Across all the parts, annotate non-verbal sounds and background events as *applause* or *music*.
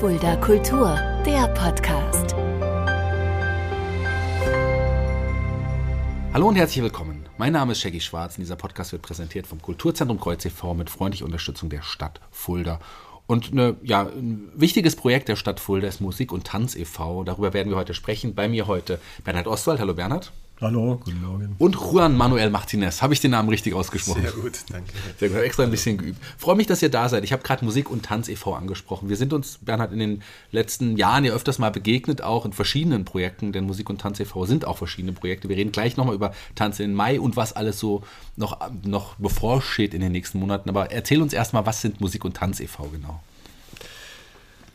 Fulda Kultur, der Podcast. Hallo und herzlich willkommen. Mein Name ist Shaggy Schwarz und dieser Podcast wird präsentiert vom Kulturzentrum Kreuz e.V. mit freundlicher Unterstützung der Stadt Fulda. Und eine, ja, ein wichtiges Projekt der Stadt Fulda ist Musik und Tanz e.V. Darüber werden wir heute sprechen. Bei mir heute Bernhard Ostwald. Hallo Bernhard. Hallo, guten Morgen. Und Juan Manuel Martinez. Habe ich den Namen richtig ausgesprochen? Sehr gut, danke. Sehr gut, extra ein bisschen geübt. Freue mich, dass ihr da seid. Ich habe gerade Musik und Tanz e.V. angesprochen. Wir sind uns, Bernhard, in den letzten Jahren ja öfters mal begegnet, auch in verschiedenen Projekten, denn Musik und Tanz e.V. sind auch verschiedene Projekte. Wir reden gleich nochmal über Tanz in Mai und was alles so noch, noch bevorsteht in den nächsten Monaten. Aber erzähl uns erstmal, was sind Musik und Tanz e.V. genau?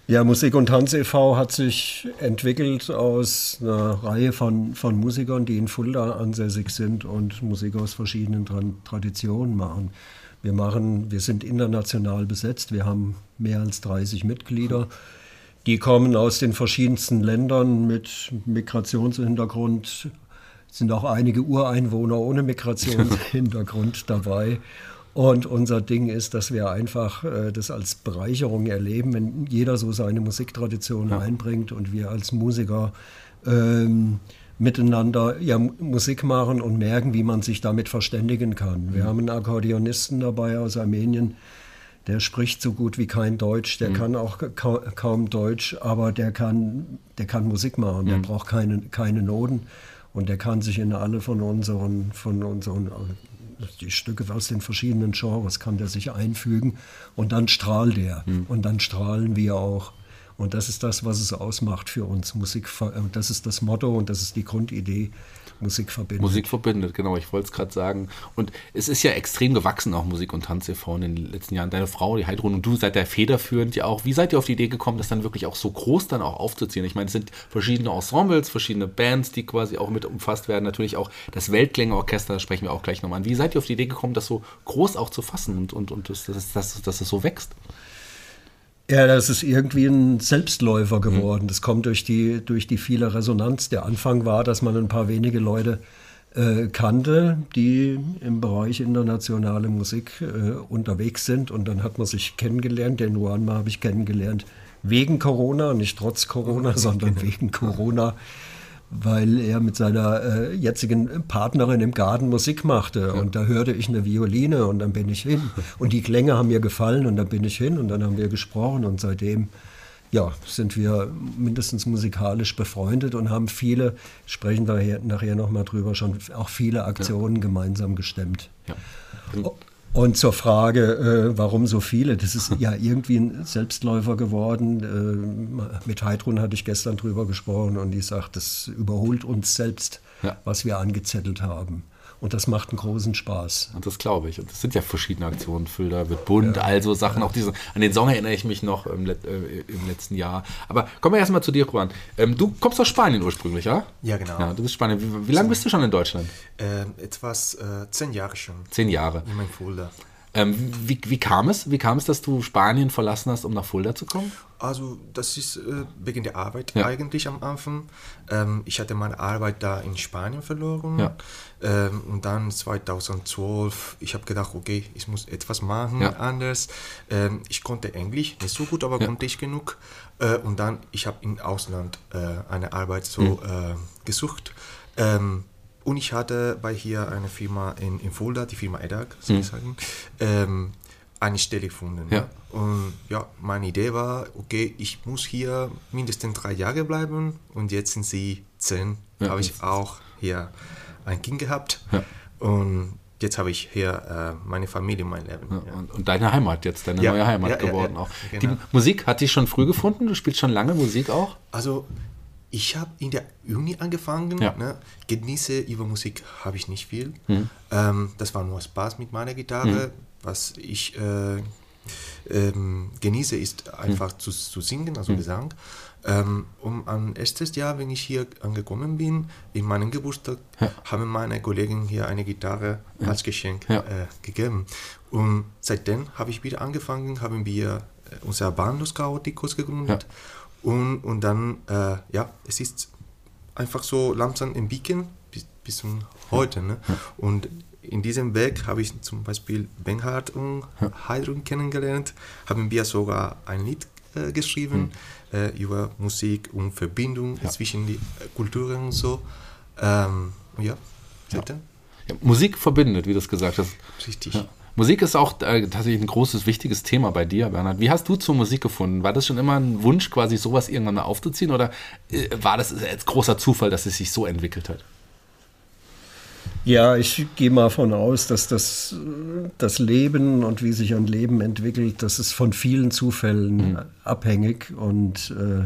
Ja, Musik und Tanz e.V. hat sich entwickelt aus einer Reihe von, von Musikern, die in Fulda ansässig sind und Musik aus verschiedenen Tra Traditionen machen. Wir machen, wir sind international besetzt, wir haben mehr als 30 Mitglieder. Die kommen aus den verschiedensten Ländern mit Migrationshintergrund. Sind auch einige Ureinwohner ohne Migrationshintergrund *laughs* dabei. Und unser Ding ist, dass wir einfach äh, das als Bereicherung erleben, wenn jeder so seine Musiktradition ja. einbringt und wir als Musiker ähm, miteinander ja, Musik machen und merken, wie man sich damit verständigen kann. Wir mhm. haben einen Akkordeonisten dabei aus Armenien, der spricht so gut wie kein Deutsch, der mhm. kann auch ka kaum Deutsch, aber der kann, der kann Musik machen, mhm. der braucht keine, keine Noten und der kann sich in alle von unseren, von unseren die Stücke aus den verschiedenen Genres kann der sich einfügen und dann strahlt er mhm. und dann strahlen wir auch. Und das ist das, was es ausmacht für uns. Musik, das ist das Motto und das ist die Grundidee. Musik verbindet. Musik verbindet, genau, ich wollte es gerade sagen. Und es ist ja extrem gewachsen, auch Musik und Tanz e.V. in den letzten Jahren. Deine Frau, die Heidrun und du seid ja federführend ja auch. Wie seid ihr auf die Idee gekommen, das dann wirklich auch so groß dann auch aufzuziehen? Ich meine, es sind verschiedene Ensembles, verschiedene Bands, die quasi auch mit umfasst werden. Natürlich auch das Weltklängeorchester, da sprechen wir auch gleich nochmal an. Wie seid ihr auf die Idee gekommen, das so groß auch zu fassen und, und, und dass, dass, dass, dass es so wächst? Ja, das ist irgendwie ein Selbstläufer geworden. Mhm. Das kommt durch die, durch die viele Resonanz. Der Anfang war, dass man ein paar wenige Leute äh, kannte, die im Bereich internationale Musik äh, unterwegs sind. Und dann hat man sich kennengelernt. Den Nuanma habe ich kennengelernt wegen Corona, nicht trotz Corona, *laughs* sondern wegen Corona weil er mit seiner äh, jetzigen Partnerin im Garten Musik machte. Und da hörte ich eine Violine und dann bin ich hin. Und die Klänge haben mir gefallen und dann bin ich hin und dann haben wir gesprochen und seitdem ja, sind wir mindestens musikalisch befreundet und haben viele, sprechen wir nachher nochmal drüber, schon auch viele Aktionen ja. gemeinsam gestemmt. Ja. Und zur Frage, äh, warum so viele, das ist ja *laughs* irgendwie ein Selbstläufer geworden. Äh, mit Heidrun hatte ich gestern drüber gesprochen und die sagt, das überholt uns selbst, ja. was wir angezettelt haben. Und das macht einen großen Spaß. Und das glaube ich. Und das sind ja verschiedene Aktionen. Fulda wird bunt, ja. also Sachen. Auch diese, an den Song erinnere ich mich noch im, äh, im letzten Jahr. Aber kommen wir erstmal zu dir, Juan. Ähm, du kommst aus Spanien ursprünglich, ja? Ja, genau. Ja, du bist Spanien. Wie, wie lange bist du schon in Deutschland? Äh, etwas äh, zehn Jahre schon. Zehn Jahre. In meinem Fulda. Ähm, wie, wie, kam es? Wie kam es, dass du Spanien verlassen hast, um nach Fulda zu kommen? Also das ist äh, wegen der Arbeit ja. eigentlich am Anfang. Ähm, ich hatte meine Arbeit da in Spanien verloren. Ja. Ähm, und dann 2012, ich habe gedacht, okay, ich muss etwas machen ja. anders. Ähm, ich konnte Englisch nicht so gut, aber konnte ich genug. Äh, und dann, ich habe im Ausland äh, eine Arbeit so mhm. gesucht. Und ich hatte bei hier eine Firma in, in Fulda, die Firma EDAG, soll ich mhm. sagen, ähm, eine Stelle gefunden. Ja. Und ja, meine Idee war, okay, ich muss hier mindestens drei Jahre bleiben und jetzt sind sie zehn. Ja. Habe ich auch hier ein Kind gehabt. Ja. Und jetzt habe ich hier äh, meine Familie, mein Leben. Ja, und, und, deine Heimat jetzt, deine neue Heimat geworden auch. Genau. Die Musik hat dich schon früh gefunden? Du spielst schon lange Musik auch? Also ich habe in der Uni angefangen. Ja. Ne? Genieße über Musik habe ich nicht viel. Mhm. Ähm, das war nur Spaß mit meiner Gitarre. Mhm. Was ich äh, ähm, genieße, ist einfach mhm. zu, zu singen, also mhm. Gesang. Ähm, und am erstes Jahr, wenn ich hier angekommen bin, in meinem Geburtstag, ja. haben meine Kollegen hier eine Gitarre ja. als Geschenk äh, gegeben. Und seitdem habe ich wieder angefangen, haben wir äh, unser Band Los Chaoticos gegründet. Und, und dann, äh, ja, es ist einfach so langsam entwickeln bis, bis zum heute. Ne? Und in diesem Weg habe ich zum Beispiel Benhard und Heidrun kennengelernt, haben wir sogar ein Lied äh, geschrieben mhm. äh, über Musik und Verbindung ja. zwischen den Kulturen und so. Ähm, ja, ja. ja, Musik verbindet, wie du es gesagt hast. Richtig. Ja. Musik ist auch äh, tatsächlich ein großes, wichtiges Thema bei dir, Bernhard. Wie hast du zur Musik gefunden? War das schon immer ein Wunsch, quasi sowas irgendwann mal aufzuziehen oder äh, war das jetzt großer Zufall, dass es sich so entwickelt hat? Ja, ich gehe mal von aus, dass das, das Leben und wie sich ein Leben entwickelt, das ist von vielen Zufällen mhm. abhängig. Und äh,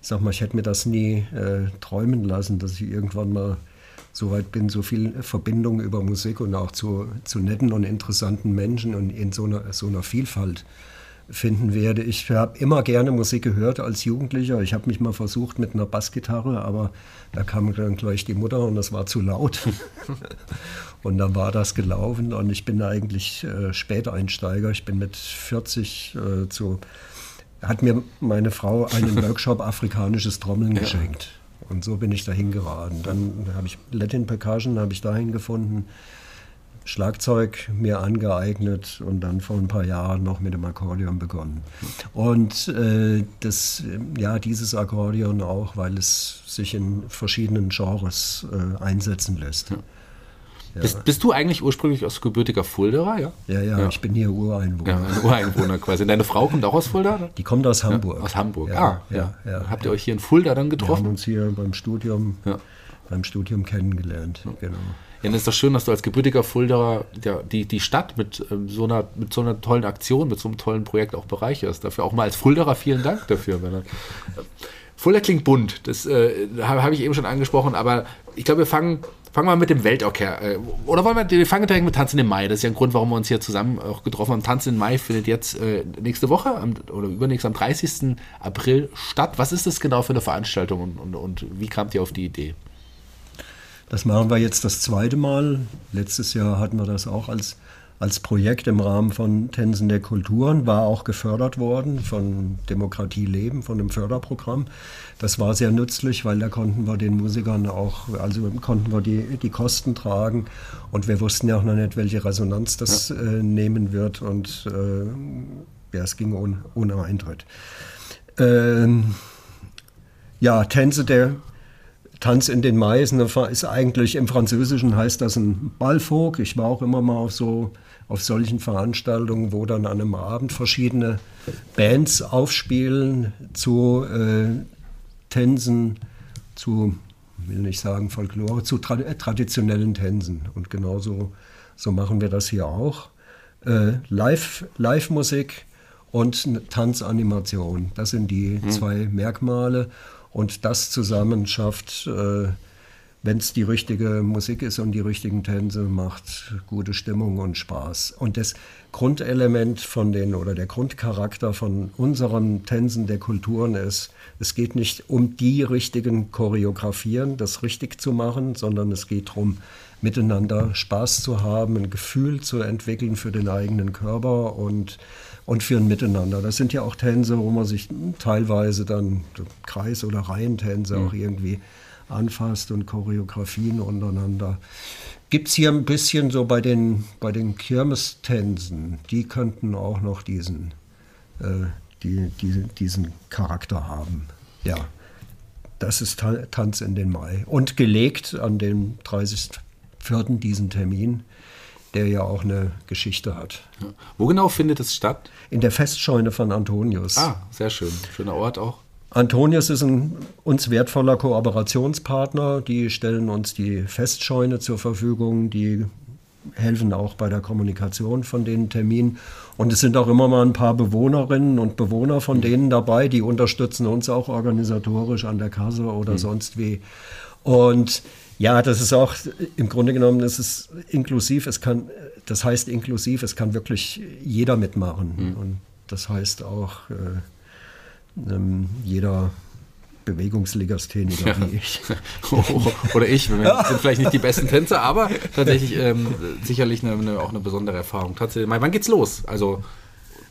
ich sag mal, ich hätte mir das nie äh, träumen lassen, dass ich irgendwann mal soweit bin, so viel Verbindung über Musik und auch zu, zu netten und interessanten Menschen und in so einer, so einer Vielfalt finden werde. Ich habe immer gerne Musik gehört als Jugendlicher. Ich habe mich mal versucht mit einer Bassgitarre, aber da kam dann gleich die Mutter und das war zu laut. *laughs* und dann war das gelaufen und ich bin eigentlich äh, Späteinsteiger. Ich bin mit 40 äh, zu, hat mir meine Frau einen *laughs* Workshop afrikanisches Trommeln ja. Und so bin ich dahin geraten. Dann habe ich Latin Percussion habe ich dahin gefunden, Schlagzeug mir angeeignet und dann vor ein paar Jahren noch mit dem Akkordeon begonnen. Und äh, das, ja, dieses Akkordeon auch, weil es sich in verschiedenen Genres äh, einsetzen lässt. Ja. Ja. Bist, bist, du eigentlich ursprünglich aus gebürtiger Fulderer? Ja, ja, ja, ja. ich bin hier Ureinwohner. Ja, ein Ureinwohner quasi. Deine Frau kommt auch aus Fulda? Die kommt aus Hamburg. aus Hamburg, ah, ja. Habt ihr euch hier in Fulda dann getroffen? Wir haben uns hier beim Studium, beim Studium kennengelernt, genau. Ja, dann ist doch schön, dass du als gebürtiger Fulderer ja, die, die Stadt mit, ähm, so einer, mit so einer tollen Aktion, mit so einem tollen Projekt auch bereicherst. Dafür auch mal als Fulderer vielen Dank dafür. Fulda klingt bunt, das äh, habe ich eben schon angesprochen, aber ich glaube, wir fangen Fangen wir mit dem Weltorchester. Äh, oder wollen wir, wir fangen direkt mit Tanzen im Mai. Das ist ja ein Grund, warum wir uns hier zusammen auch getroffen haben. Tanzen im Mai findet jetzt äh, nächste Woche am, oder übernächst am 30. April statt. Was ist das genau für eine Veranstaltung und, und, und wie kamt ihr auf die Idee? Das machen wir jetzt das zweite Mal. Letztes Jahr hatten wir das auch als als Projekt im Rahmen von Tänzen der Kulturen, war auch gefördert worden von Demokratie Leben, von dem Förderprogramm. Das war sehr nützlich, weil da konnten wir den Musikern auch, also konnten wir die, die Kosten tragen und wir wussten ja auch noch nicht, welche Resonanz das ja. äh, nehmen wird und äh, ja, es ging ohne, ohne Eintritt. Ähm, ja, Tänze der Tanz in den Maisen ist eigentlich im Französischen heißt das ein Ballfolk. Ich war auch immer mal auf so auf solchen Veranstaltungen, wo dann an einem Abend verschiedene Bands aufspielen zu äh, Tänzen, zu, will nicht sagen Folklore, zu tra traditionellen Tänzen. Und genauso so machen wir das hier auch. Äh, Live-Musik Live und Tanzanimation, das sind die hm. zwei Merkmale. Und das zusammen schafft äh, wenn es die richtige Musik ist und die richtigen Tänze, macht gute Stimmung und Spaß. Und das Grundelement von den oder der Grundcharakter von unseren Tänzen der Kulturen ist, es geht nicht um die richtigen Choreografien, das richtig zu machen, sondern es geht darum, miteinander Spaß zu haben, ein Gefühl zu entwickeln für den eigenen Körper und, und für ein Miteinander. Das sind ja auch Tänze, wo man sich teilweise dann Kreis- oder Reihentänze mhm. auch irgendwie anfasst und Choreografien untereinander. Gibt es hier ein bisschen so bei den, bei den Kirmestänzen, die könnten auch noch diesen, äh, die, die, diesen Charakter haben. Ja, das ist Tanz in den Mai. Und gelegt an den 30.04. diesen Termin, der ja auch eine Geschichte hat. Ja. Wo genau findet es statt? In der Festscheune von Antonius. Ah, sehr schön. Schöner Ort auch. Antonius ist ein uns wertvoller Kooperationspartner. Die stellen uns die Festscheune zur Verfügung, die helfen auch bei der Kommunikation von den Terminen. Und es sind auch immer mal ein paar Bewohnerinnen und Bewohner von denen dabei, die unterstützen uns auch organisatorisch an der Kasse oder mhm. sonst wie. Und ja, das ist auch im Grunde genommen, das ist inklusiv. Es kann, das heißt inklusiv, es kann wirklich jeder mitmachen. Mhm. Und das heißt auch, äh, ähm, jeder Bewegungslegastheniker ja. wie ich. *laughs* Oder ich. Wir *laughs* sind vielleicht nicht die besten Tänzer, aber tatsächlich ähm, sicherlich eine, eine, auch eine besondere Erfahrung. Tatsächlich, wann geht's los? Also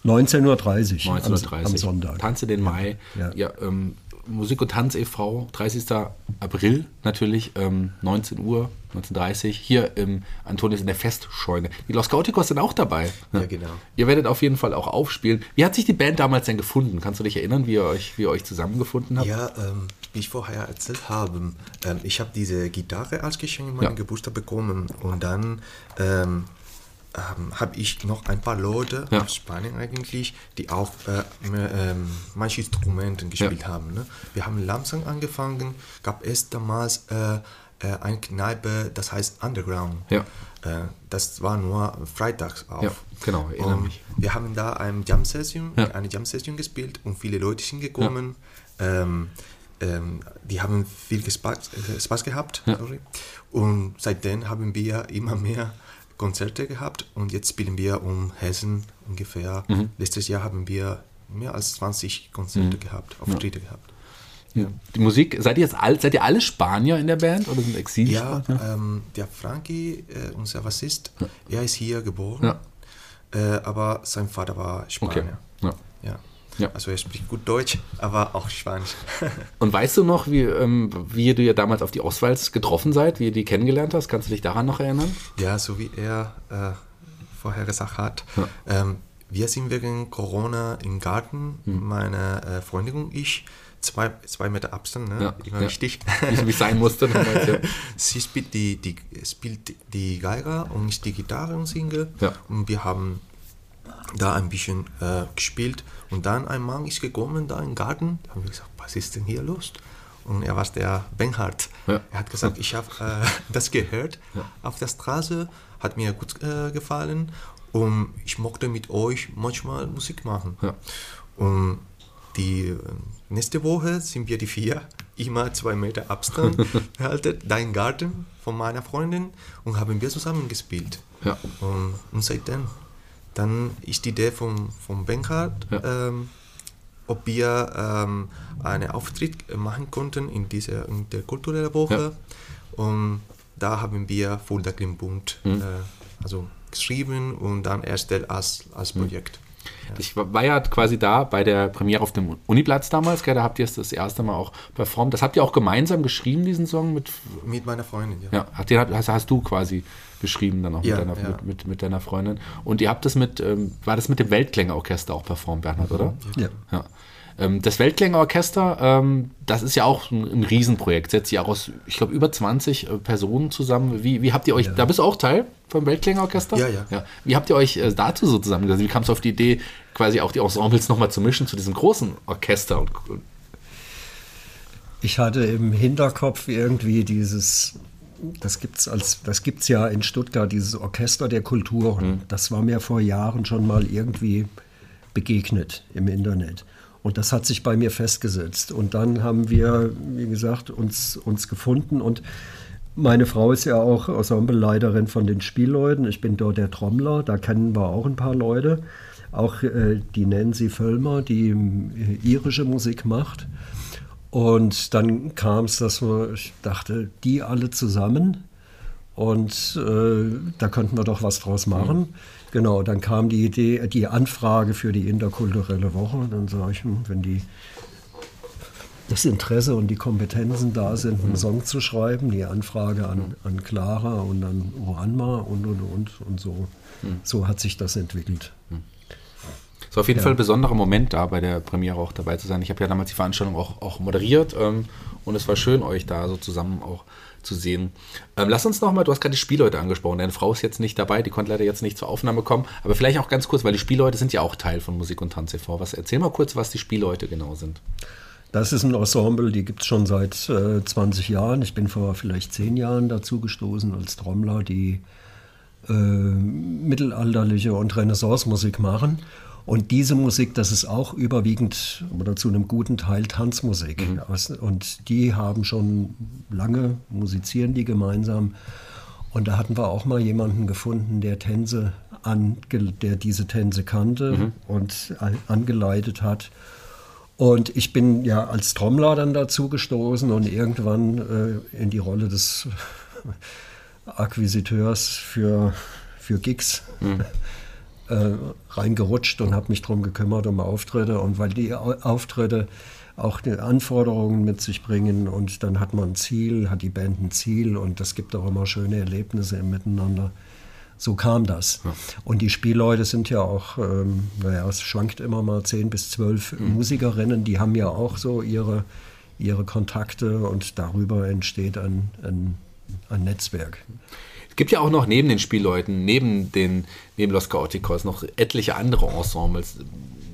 19.30 Uhr 19.30 am, am, Sonntag. Tanze den Mai. Ja. ja ähm, Musik und Tanz e.V., 30. April natürlich, ähm, 19 Uhr, 19.30 Uhr, hier im Antonius in der Festscheune. Die Los Gauticos sind auch dabei. Ja, genau. Ihr werdet auf jeden Fall auch aufspielen. Wie hat sich die Band damals denn gefunden? Kannst du dich erinnern, wie ihr euch, wie ihr euch zusammengefunden habt? Ja, ähm, wie ich vorher erzählt habe, ähm, ich habe diese Gitarre als Geschenk in meinem Ja. Geburtstag bekommen und dann ähm, habe ich noch ein paar Leute Ja. aus Spanien eigentlich, die auch äh, ähm, manche Instrumente gespielt Ja. haben. Ne? Wir haben langsam angefangen, gab es damals äh, äh, eine Kneipe, das heißt Underground. Ja. Äh, das war nur freitags auf. Ja, genau, erinnere mich. Wir haben da eine Jam-Session Ja. eine Jam-Session gespielt und viele Leute sind gekommen. Ähm, ähm, die haben viel Spaß, äh, Spaß gehabt. Ja. Und seitdem haben wir immer mehr Konzerte gehabt und jetzt spielen wir um Hessen ungefähr. Mhm. Letztes Jahr haben wir mehr als 20 Konzerte gehabt, Auftritte gehabt. Ja. Die Musik, seid ihr jetzt all, seid ihr alle Spanier in der Band oder sind Exil? Ja, ähm, der Frankie, äh, unser Bassist, er ist hier geboren, Ja. äh, aber sein Vater war Okay. Spanier. Ja. Ja. Ja. Also er spricht gut Deutsch, aber auch Spanisch. *laughs* Und weißt du noch, wie, ähm, wie du ja damals auf die Oswalds getroffen seid, wie ihr die kennengelernt hast? Kannst du dich daran noch erinnern? ja, so wie er äh, vorher gesagt hat. Ja. Ähm, wir sind wegen Corona im Garten, Hm. meine äh, Freundin und ich, zwei, zwei Meter Abstand, ne? Ja, immer ja. wichtig. Wie es sein musste damals, ja. *laughs* Sie spielt die, die, spielt die Geige und ich die Gitarre und singe. Ja. Und wir haben da ein bisschen äh, gespielt. Und dann ein Mann ist gekommen da im Garten. Da haben wir gesagt, was ist denn hier los? Und er war der Benhard. Ja. Er hat gesagt, ich habe äh, *laughs* das gehört auf der Straße, hat mir gut äh, gefallen und ich mochte mit euch manchmal Musik machen. Ja. Und die äh, nächste Woche sind wir die vier, immer zwei Meter Abstand *laughs* gehalten, da im Garten von meiner Freundin und haben wir zusammen gespielt. Ja. Und, und seitdem, dann ist die Idee von, von Benhard, Ja. ähm, ob wir ähm, einen Auftritt machen konnten in dieser in der kulturellen Woche. Und da haben wir Fulda Klimbund Mhm. äh, also geschrieben und dann erstellt als, als Mhm. Projekt. Ich war ja quasi da bei der Premiere auf dem Uniplatz damals, gell? da habt ihr es das erste Mal auch performt. Das habt ihr auch gemeinsam geschrieben, diesen Song mit. Mit meiner Freundin, ja. Ja, hast, hast du quasi geschrieben dann auch Ja, mit, deiner, ja. mit, mit, mit deiner Freundin. Und ihr habt das mit, ähm, war das mit dem Weltklängerorchester auch performt, Bernhard, oder? Ja. Ja. Ähm, das Weltklängerorchester, ähm, das ist ja auch ein, ein Riesenprojekt, setzt ja auch aus, ich glaube, über 20 äh, Personen zusammen. Wie, wie habt ihr euch, da bist du auch Teil vom Weltklängerorchester? Ja, ja. Wie habt ihr euch äh, dazu so zusammengesetzt? Wie kam es auf die Idee, quasi auch die Ensembles nochmal zu mischen zu diesem großen Orchester? Und, und, Ich hatte im Hinterkopf irgendwie dieses, das gibt's als, das gibt's ja in Stuttgart, dieses Orchester der Kulturen. Das war mir vor Jahren schon mal irgendwie begegnet im Internet. Und das hat sich bei mir festgesetzt. Und dann haben wir, wie gesagt, uns, uns gefunden. Und meine Frau ist ja auch Ensembleleiterin von den Spielleuten. Ich bin dort der Trommler. Da kennen wir auch ein paar Leute. Auch äh, die Nancy Völlmer, die äh, irische Musik macht. Und dann kam es, dass wir, ich dachte, die alle zusammen. Und äh, da könnten wir doch was draus machen. Genau, dann kam die Idee, die Anfrage für die interkulturelle Woche. Dann sage ich, hm, wenn die das Interesse und die Kompetenzen da sind, einen Song zu schreiben, die Anfrage an, an Clara und an Oanma und und und und so. So hat sich das entwickelt. Es war auf jeden Fall ein besonderer Moment da bei der Premiere auch dabei zu sein. Ich habe ja damals die Veranstaltung auch, auch moderiert ähm, und es war schön, euch da so zusammen auch zu sehen. Ähm, lass uns nochmal, du hast gerade die Spielleute angesprochen. Deine Frau ist jetzt nicht dabei, die konnte leider jetzt nicht zur Aufnahme kommen, aber vielleicht auch ganz kurz, weil die Spielleute sind ja auch Teil von Musik und Tanz e.V. Was, erzähl mal kurz, was die Spielleute genau sind. Das ist ein Ensemble, die gibt es schon seit äh, 20 Jahren. Ich bin vor vielleicht 10 Jahren dazu gestoßen als Trommler, die äh, mittelalterliche und Renaissance-Musik machen. Und diese Musik, das ist auch überwiegend oder zu einem guten Teil Tanzmusik. Aus- Und die haben schon lange, musizieren die gemeinsam. Und da hatten wir auch mal jemanden gefunden, der Tänze an, der diese Tänze kannte und an- angeleitet hat. Und ich bin ja als Trommler dann dazu gestoßen und irgendwann äh, in die Rolle des *laughs* Akquisiteurs für, für Gigs. *laughs* äh, reingerutscht und habe mich darum gekümmert um Auftritte. Und weil die Auftritte auch die Anforderungen mit sich bringen und dann hat man ein Ziel, hat die Band ein Ziel und das gibt auch immer schöne Erlebnisse im Miteinander. So kam das. Ja. Und die Spielleute sind ja auch, ähm, naja, es schwankt immer mal zehn bis zwölf mhm. Musikerinnen, die haben ja auch so ihre, ihre Kontakte und darüber entsteht ein, ein, ein Netzwerk. Es gibt ja auch noch neben den Spielleuten, neben, den, neben Los Chaoticos noch etliche andere Ensembles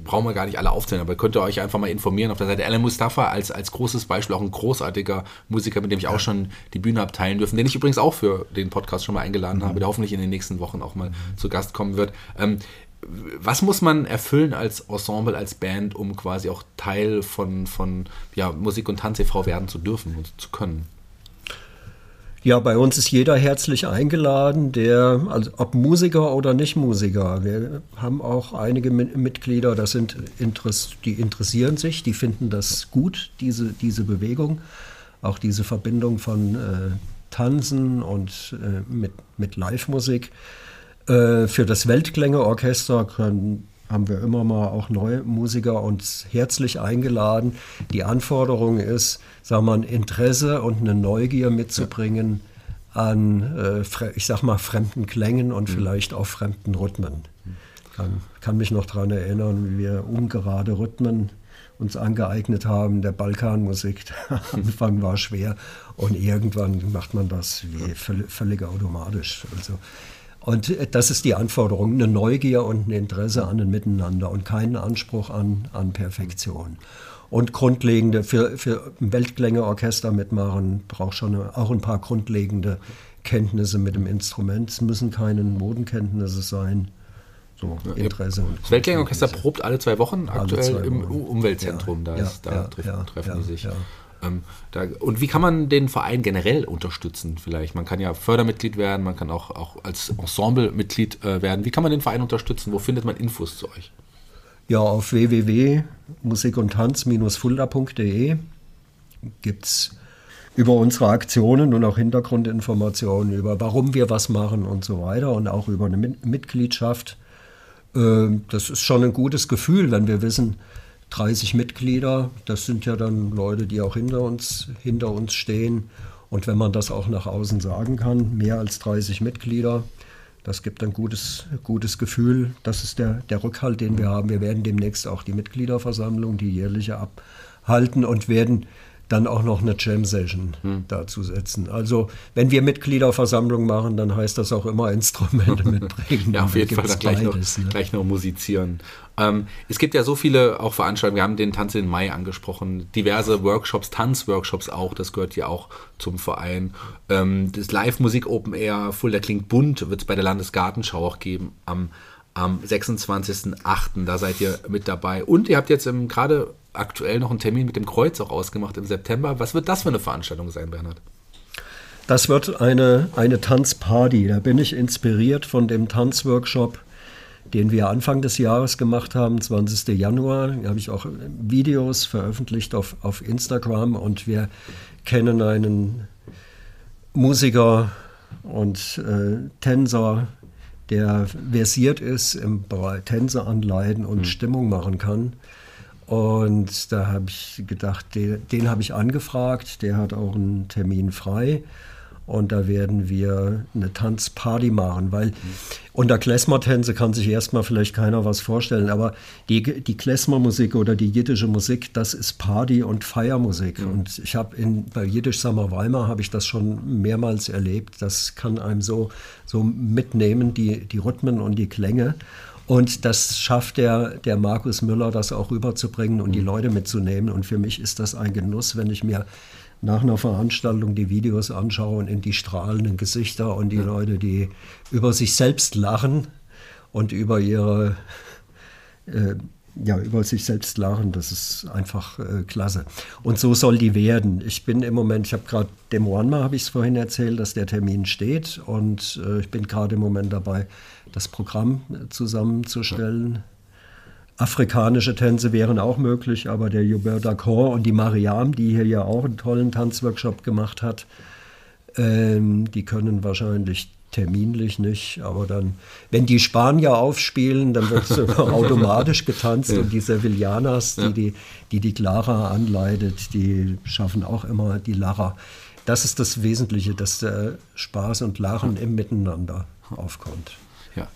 brauchen wir gar nicht alle aufzählen, aber könnt ihr euch einfach mal informieren auf der Seite. Alan Mustafa als, als großes Beispiel, auch ein großartiger Musiker, mit dem ich auch schon die Bühne habe teilen dürfen, den ich übrigens auch für den Podcast schon mal eingeladen mhm. habe, der hoffentlich in den nächsten Wochen auch mal mhm. zu Gast kommen wird. Ähm, was muss man erfüllen als Ensemble, als Band, um quasi auch Teil von, von ja, Musik- und Tanz e.V. werden zu dürfen und zu können? Ja, bei uns ist jeder herzlich eingeladen, der, also ob Musiker oder nicht Musiker. Wir haben auch einige Mitglieder, das sind die interessieren sich, die finden das gut, diese, diese Bewegung, auch diese Verbindung von äh, Tanzen und äh, mit, mit Live-Musik. Äh, für das Weltklänge-Orchester können haben wir immer mal auch neue Musiker uns herzlich eingeladen. Die Anforderung ist, sagen wir mal, Interesse und eine Neugier mitzubringen an, äh, ich sag mal, fremden Klängen und mhm. vielleicht auch fremden Rhythmen. Kann, kann mich noch daran erinnern, wie wir ungerade Rhythmen uns angeeignet haben, der Balkanmusik. *laughs* Am Anfang war schwer und irgendwann macht man das wie völlig, völlig automatisch. Also und äh, das ist die Anforderung, eine Neugier und ein Interesse an dem Miteinander und keinen Anspruch an, an Perfektion. Und grundlegende, für, für ein Weltklängeorchester mitmachen, braucht schon auch ein paar grundlegende Kenntnisse mit dem Instrument. Es müssen keine Modenkenntnisse sein. So, Interesse. Das Weltklängeorchester probt alle zwei Wochen aktuell zwei Wochen. im Umweltzentrum. Ja, da, ist, da ja, treffen, treffen die sich. Ähm, da, und wie kann man den Verein generell unterstützen vielleicht? Man kann ja Fördermitglied werden, man kann auch, auch als Ensemblemitglied äh, werden. Wie kann man den Verein unterstützen? Wo findet man Infos zu euch? Ja, auf www.musik und tanz-fulda.de gibt es über unsere Aktionen und auch Hintergrundinformationen über, warum wir was machen und so weiter und auch über eine Mitgliedschaft. Ähm, das ist schon ein gutes Gefühl, wenn wir wissen, 30 Mitglieder, das sind ja dann Leute, die auch hinter uns, hinter uns stehen. Und wenn man das auch nach außen sagen kann, mehr als 30 Mitglieder, das gibt ein gutes, gutes Gefühl. Das ist der, der Rückhalt, den wir haben. Wir werden demnächst auch die Mitgliederversammlung, die jährliche, abhalten und werden dann auch noch eine Jam-Session hm. dazu setzen. Also wenn wir Mitgliederversammlung machen, dann heißt das auch immer Instrumente *laughs* mitbringen. ja, auf jeden Fall gleich, beides, noch, ne? gleich noch musizieren. Ähm, es gibt ja so viele auch Veranstaltungen, wir haben den Tanz in Mai angesprochen, diverse Workshops, Tanzworkshops auch, das gehört ja auch zum Verein. Ähm, das Live-Musik Open Air, Fulda klingt bunt, wird es bei der Landesgartenschau auch geben am am 26.08. Da seid ihr mit dabei. Und ihr habt jetzt gerade aktuell noch einen Termin mit dem Kreuz auch ausgemacht im September. Was wird das für eine Veranstaltung sein, Bernhard? Das wird eine, eine Tanzparty. Da bin ich inspiriert von dem Tanzworkshop, den wir Anfang des Jahres gemacht haben, 20. Januar. Da habe ich auch Videos veröffentlicht auf, auf Instagram und wir kennen einen Musiker und äh, Tänzer, der versiert ist im Bereich Tänze anleiten und mhm. Stimmung machen kann. Und da habe ich gedacht, den, den habe ich angefragt, der hat auch einen Termin frei. Und da werden wir eine Tanzparty machen, weil unter Klezmer-Tänze kann sich erstmal vielleicht keiner was vorstellen, aber die, die Klezmer-Musik oder die jiddische Musik, das ist Party- und Feiermusik. Mhm. Und ich habe bei Jiddisch Summer Weimar habe ich das schon mehrmals erlebt. Das kann einem so, so mitnehmen, die, die Rhythmen und die Klänge. Und das schafft der, der Markus Müller, das auch rüberzubringen und die mhm. Leute mitzunehmen. Und für mich ist das ein Genuss, wenn ich mir nach einer Veranstaltung die Videos anschaue und in die strahlenden Gesichter und die. Leute, die über sich selbst lachen und über ihre äh, ja, über sich selbst lachen, das ist einfach äh, klasse. Und so soll die werden. Ich bin im Moment, ich habe gerade dem Wanma, habe ich es vorhin erzählt, dass der Termin steht und äh, ich bin gerade im Moment dabei, das Programm äh, zusammenzustellen. Afrikanische Tänze wären auch möglich, aber der Hubert D'accord und die Mariam, die hier ja auch einen tollen Tanzworkshop gemacht hat, ähm, die können wahrscheinlich terminlich nicht, aber dann, wenn die Spanier aufspielen, dann wird *laughs* automatisch getanzt ja. und die Sevillanas, die, ja. die, die die Clara anleitet, die schaffen auch immer die Lacher. Das ist das Wesentliche, dass der Spaß und Lachen im Miteinander aufkommt. Ja.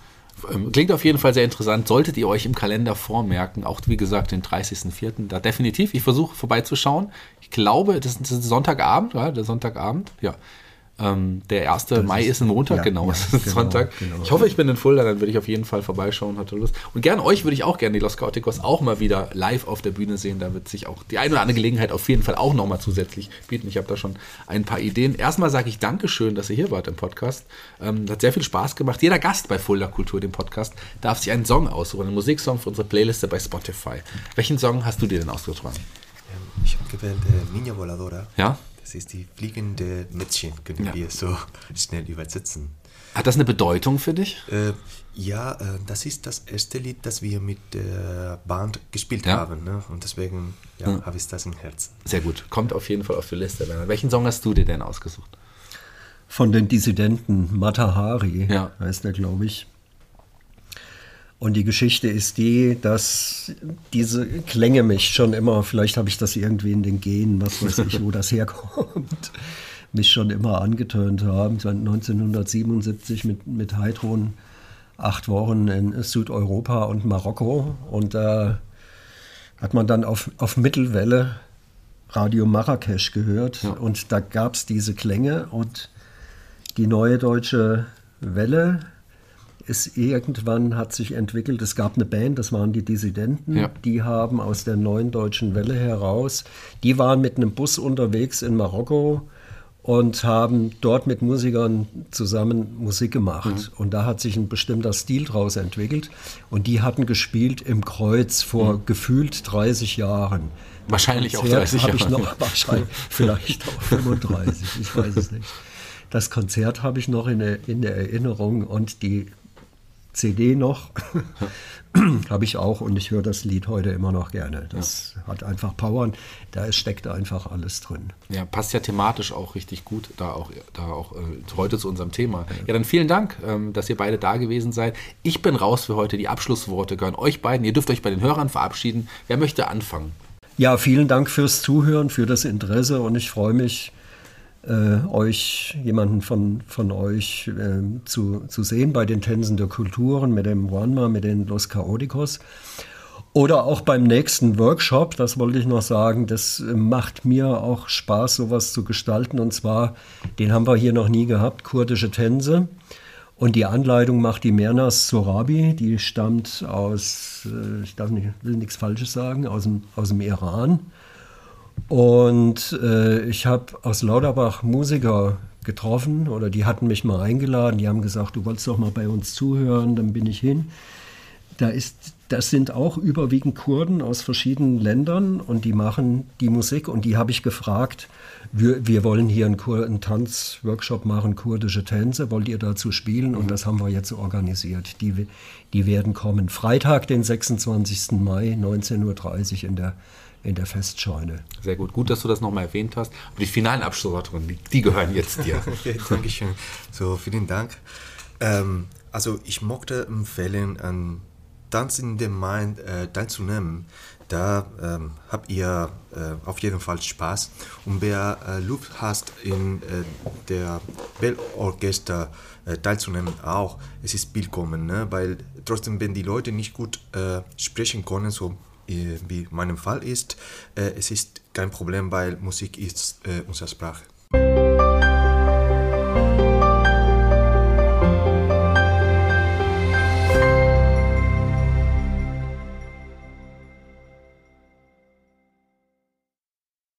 Ähm, klingt auf jeden Fall sehr interessant. Solltet ihr euch im Kalender vormerken, auch wie gesagt den 30.04. da definitiv. Ich versuche vorbeizuschauen. Ich glaube, das ist Sonntagabend, ja, der Sonntagabend, ja. Ähm, der 1. Das Mai ist, ist ein Montag, ja, genau, ja, *laughs* ist genau, Sonntag. Genau. Ich hoffe, ich bin in Fulda, dann würde ich auf jeden Fall vorbeischauen, hatte Lust. Und gern euch würde ich auch gerne die Los Chaoticos auch mal wieder live auf der Bühne sehen. Da wird sich auch die eine oder andere Gelegenheit auf jeden Fall auch nochmal zusätzlich bieten. Ich habe da schon ein paar Ideen. Erstmal sage ich Dankeschön, dass ihr hier wart im Podcast. Ähm, hat sehr viel Spaß gemacht. Jeder Gast bei Fulda Kultur, dem Podcast, darf sich einen Song aussuchen, einen Musiksong für unsere Playliste bei Spotify. Welchen Song hast du dir denn ausgetragen? Ähm, ich habe gewählt äh, Niña Voladora. Ja? Das ist die fliegende Mädchen, können ja. wir so *laughs* schnell übersetzen. Hat das eine Bedeutung für dich? Äh, ja, äh, das ist das erste Lied, das wir mit der Band gespielt ja. haben. Ne? Und deswegen ja, ja. habe ich das im Herzen. Sehr gut. Kommt auf jeden Fall auf die Liste. Welchen Song hast du dir denn ausgesucht? Von den Dissidenten, Matahari ja. heißt er, glaube ich. Und die Geschichte ist die, dass diese Klänge mich schon immer, vielleicht habe ich das irgendwie in den Genen, was weiß ich, wo das herkommt, *laughs* mich schon immer angetönt haben. 1977 mit, mit Heidrun acht Wochen in Südeuropa und Marokko. Und da hat man dann auf, auf Mittelwelle Radio Marrakesch gehört. Ja. Und da gab es diese Klänge und die neue deutsche Welle ist irgendwann hat sich entwickelt, es gab eine Band, das waren die Dissidenten, ja. die haben aus der neuen deutschen Welle heraus, die waren mit einem Bus unterwegs in Marokko und haben dort mit Musikern zusammen Musik gemacht. Mhm. Und da hat sich ein bestimmter Stil draus entwickelt. Und die hatten gespielt im Kreuz vor mhm. gefühlt 30 Jahren. Wahrscheinlich auch 30 Jahre. Ich noch, wahrscheinlich, vielleicht auch 35, ich weiß es nicht. Das Konzert habe ich noch in der, in der Erinnerung und die CD noch. *laughs* Habe ich auch und ich höre das Lied heute immer noch gerne. Das ja. hat einfach Power. Da steckt einfach alles drin. Ja, passt ja thematisch auch richtig gut, da auch, da auch äh, heute zu unserem Thema. Ja, dann vielen Dank, ähm, dass ihr beide da gewesen seid. Ich bin raus für heute. Die Abschlussworte gehören euch beiden. Ihr dürft euch bei den Hörern verabschieden. Wer möchte anfangen? Ja, vielen Dank fürs Zuhören, für das Interesse und ich freue mich, äh, euch, jemanden von, von euch äh, zu, zu sehen bei den Tänzen der Kulturen mit dem Wanma, mit den Los Chaoticos. Oder auch beim nächsten Workshop, das wollte ich noch sagen, das macht mir auch Spaß, sowas zu gestalten. Und zwar, den haben wir hier noch nie gehabt, kurdische Tänze. Und die Anleitung macht die Mernas Sorabi, die stammt aus, äh, ich darf nicht, will nichts Falsches sagen, aus dem, aus dem Iran. Und äh, ich habe aus Lauterbach Musiker getroffen oder die hatten mich mal eingeladen. Die haben gesagt, du wolltest doch mal bei uns zuhören, dann bin ich hin. Da ist, das sind auch überwiegend Kurden aus verschiedenen Ländern und die machen die Musik und die habe ich gefragt, wir, wir wollen hier einen, einen Tanzworkshop machen, kurdische Tänze, wollt ihr dazu spielen? Und das haben wir jetzt organisiert. Die, die werden kommen. Freitag, den 26. Mai, 19.30 Uhr in der in der Festscheune. Sehr gut. Gut, dass du das nochmal erwähnt hast. Und die finalen Abschlussworte, die, die gehören jetzt dir. *laughs* okay, Dankeschön. So, vielen Dank. Ähm, also ich mochte empfehlen, an Tanz in the Mind äh, teilzunehmen. Da ähm, habt ihr äh, auf jeden Fall Spaß. Und wer äh, Lust hat, in äh, der Bellorchester äh, teilzunehmen, auch, es ist willkommen, ne? weil trotzdem, wenn die Leute nicht gut äh, sprechen können, so wie meinem Fall ist, äh, es ist kein Problem, weil Musik ist äh, unsere Sprache.